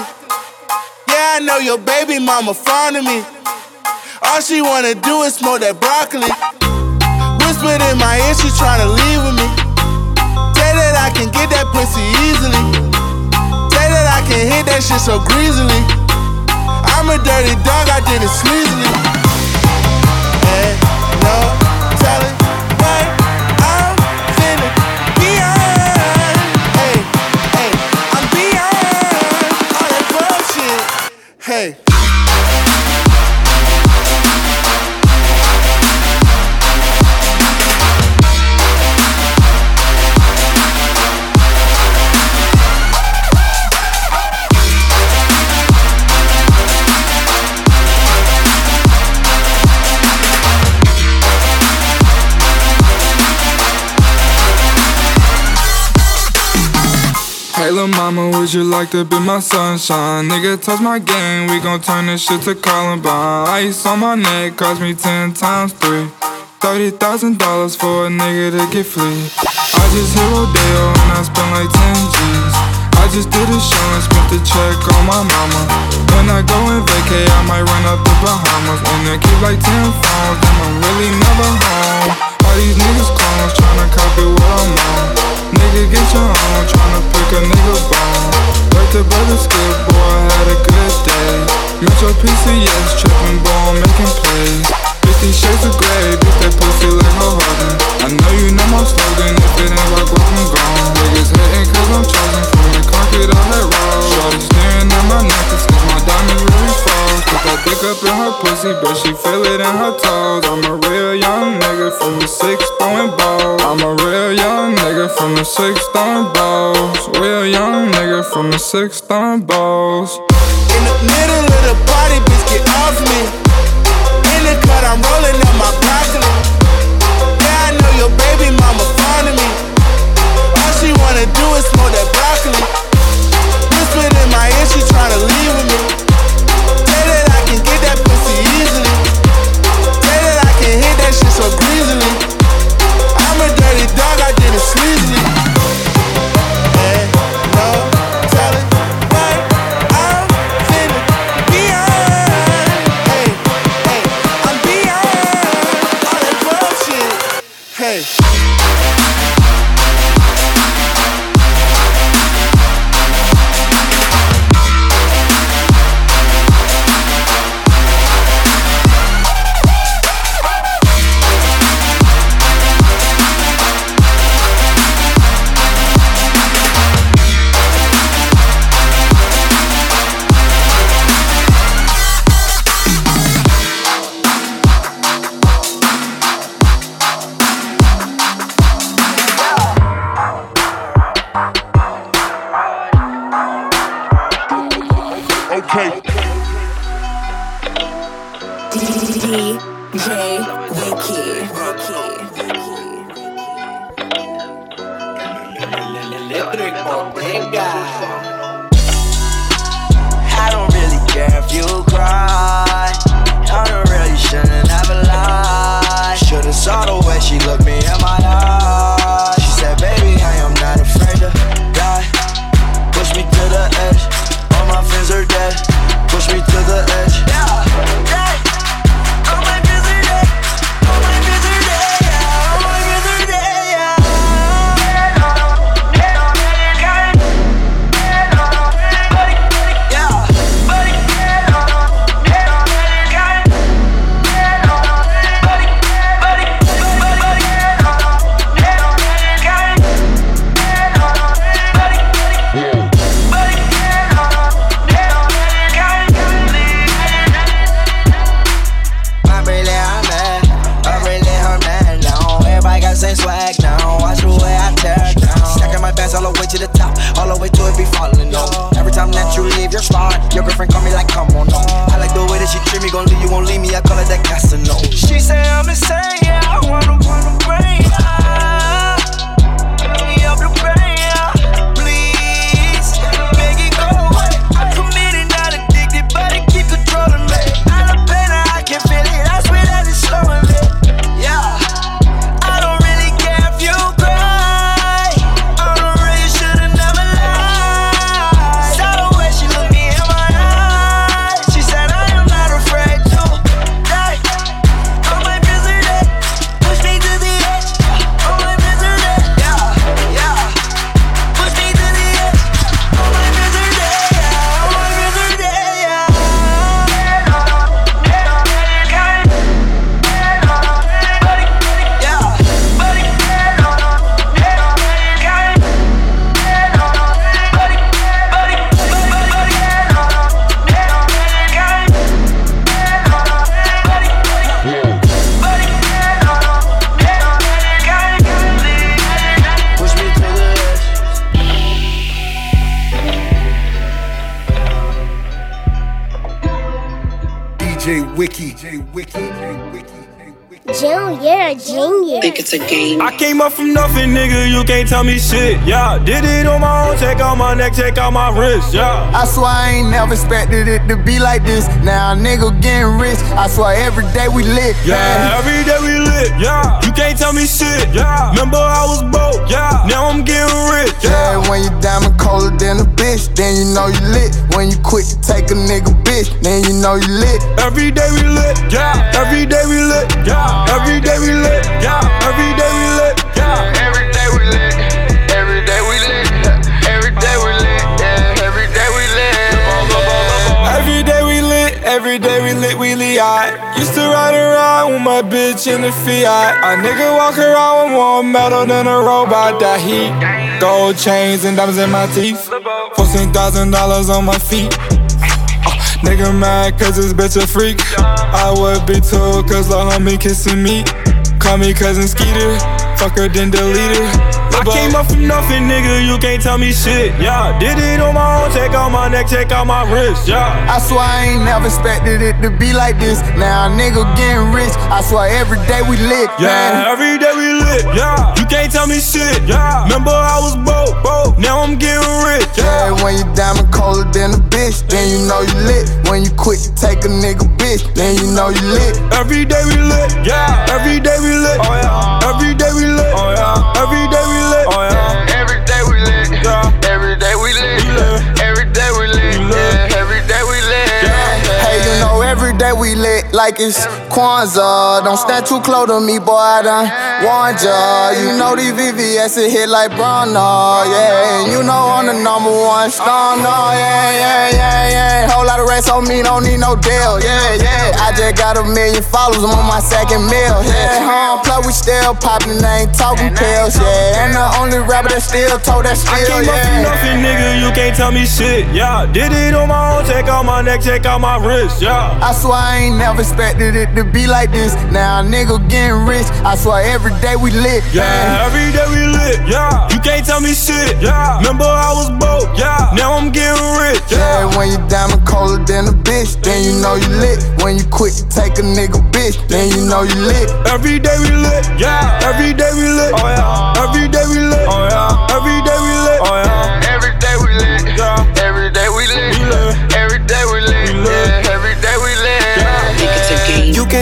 Speaker 23: Yeah, I know your baby mama fond of me. All she wanna do is smoke that broccoli. Whispered in my ear, she tryna leave with me. Tell that I can get that pussy easily. Tell that I can hit that shit so greasily. I'm a dirty dog, I did it sleazily. Hey, no. hey, Hey
Speaker 14: lil' mama, would you like to be my sunshine? Nigga, touch my game, we gon' turn this shit to Columbine. Ice on my neck cost me ten times three. Thirty thousand dollars for a nigga to get free. I just hit Rodeo and I spent like ten G's. I just did a show and spent the check on my mama. When I go and vacay, I might run up the Bahamas. And then keep like ten phones, and I'm really never home. These niggas clones tryna copy what I'm on. Nigga, get your own, tryna pick a nigga bone. Work the brother skip, boy, I had a good day. Metro PCS, trippin' ball, making plays. Fifty shades of gray, bitch, that pussy like Ho Hogan. I know you know my slogan, if it ain't like rock, I'm gone. Niggas hating cause I'm chosen from the concrete I had roll. Shorty staring at my necklace cause my diamonds really fall. Put that dick up in her pussy, bet she feel it in her toes. I'm a real young nigga from the six throwing balls. I'm a real young nigga from the six throwing balls. Real young nigga from the six throwing balls.
Speaker 23: In the middle of the party, bitch, get off me. In the cut, I'm rolling up my broccoli. Yeah, I know your baby mama fond of me. All she wanna do is smoke that
Speaker 28: can't tell me shit. Yeah, did it on my own. Check out my neck, check out my wrist. Yeah.
Speaker 1: I swear I ain't never expected it to be like this. Now a nigga getting rich. I swear every day we lit.
Speaker 28: Yeah, every day we lit. Yeah, you can't tell me shit. Yeah, remember I was broke. Yeah, now I'm getting rich.
Speaker 1: Yeah, when you diamond colder than a bitch, then you know you lit. When you quit to take a nigga bitch, then you know you lit.
Speaker 28: Every day we lit. Yeah, every day we lit. Yeah, every day we lit. Yeah, every day we lit.
Speaker 29: Every day we lit, we lit.
Speaker 14: I used to ride around with my bitch in the Fiat. A nigga walk around with more metal than a robot that heat. Gold chains and diamonds in my teeth. Fourteen thousand dollars on my feet. Uh, nigga mad cause this bitch a freak. I would be too cause the homie kissing me. Call me cousin Skeeter. Fuck her, then delete her.
Speaker 28: I came up from nothing, nigga. You can't tell me shit. Yeah, did it on my own. Check out my neck, check out my wrist. Yeah.
Speaker 1: I swear I ain't never expected it to be like this. Now nigga getting rich. I swear every day we lit.
Speaker 28: Yeah,
Speaker 1: man.
Speaker 28: every day Yeah, you can't tell me shit. Yeah, remember I was broke, broke. Now I'm getting rich.
Speaker 1: Yeah, when you diamond colder than a bitch, then you know you lit. When you quit to take a nigga bitch, then you know you lit.
Speaker 28: Every day we lit. Yeah, every day we lit. Oh yeah, every day we lit. Oh yeah, every day we lit. Oh yeah,
Speaker 1: like it's Kwanzaa. Don't stand too close to me, boy. I done warned ya. You know these VVS it hit like Bruno, yeah. And you know I'm the number one star, no, yeah, yeah, yeah, yeah. Whole lot of rest on me, don't need no deal, yeah, yeah. I just got a million followers, I'm on my second meal, yeah. Home plug, we still poppin', ain't talking pills, yeah. And the only rapper that still told that
Speaker 28: I
Speaker 1: still,
Speaker 28: came up from nothing, nigga. You can't tell me shit. Yeah, did it on my own. Check out my neck, check out my wrist. Yeah.
Speaker 1: I swear I ain't never expected it to be like this. Now a nigga getting rich. I swear every day we lit.
Speaker 28: Yeah, every day we lit. Yeah, you can't tell me shit. Yeah, remember I was broke. Yeah, now I'm getting rich.
Speaker 1: Yeah, when you diamond colder than a bitch, then you know you lit. When you quit to take a nigga bitch, then you know you lit.
Speaker 28: Every day we lit. Yeah, every day we lit. Oh yeah, every day we lit. Oh yeah, every day we lit. Oh yeah,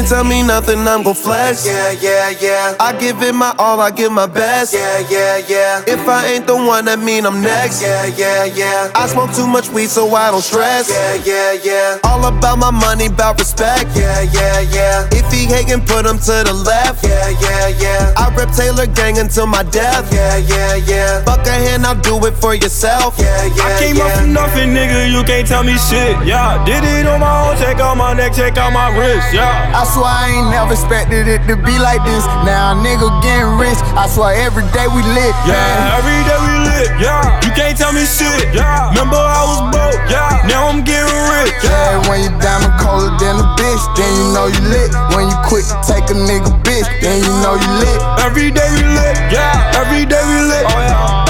Speaker 3: can't tell me nothing, I'm gon' flex.
Speaker 1: Yeah, yeah, yeah.
Speaker 3: I give it my all, I give my best.
Speaker 1: Yeah, yeah, yeah.
Speaker 3: If I ain't the one, that mean I'm next.
Speaker 1: Yeah, yeah, yeah.
Speaker 3: I smoke too much weed, so I don't stress.
Speaker 1: Yeah, yeah, yeah.
Speaker 3: All about my money, about respect.
Speaker 1: Yeah, yeah, yeah.
Speaker 3: If he hating, put him to the left.
Speaker 1: Yeah, yeah, yeah.
Speaker 3: I rep Taylor Gang until my death.
Speaker 1: Yeah, yeah, yeah.
Speaker 3: Fuck a hand, I'll do it for yourself.
Speaker 1: Yeah, yeah,
Speaker 28: I came
Speaker 1: yeah.
Speaker 28: up from nothing, nigga. You can't tell me shit. Yeah, did it on my own. Check out my neck, check out my wrist. Yeah.
Speaker 1: I swear I ain't never expected it to be like this. Now a nigga getting rich. I swear every day we lit.
Speaker 28: Yeah, every day we lit. Yeah, you can't tell me shit. Yeah, remember I was broke. Yeah, now I'm getting rich.
Speaker 1: Yeah, when you diamond colder than a bitch, then you know you lit. When you quit to take a nigga bitch, then you know you lit.
Speaker 28: Every day we lit. Yeah, every day we lit. Oh yeah,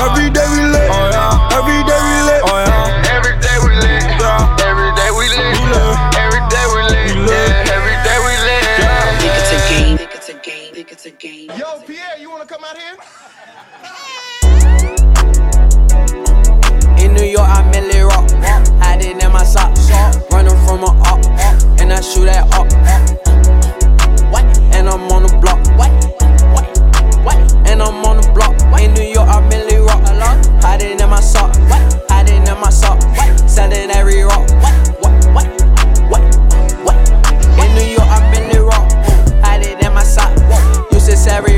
Speaker 9: my sock. Running from a up, and I shoot that up. And I'm on the block. And I'm on the block. In New York, I barely Millie Rock. Hiding in my sock. Hiding in my sock. Selling every rock. In New York, I barely Rock. Hiding in my sock. Use this every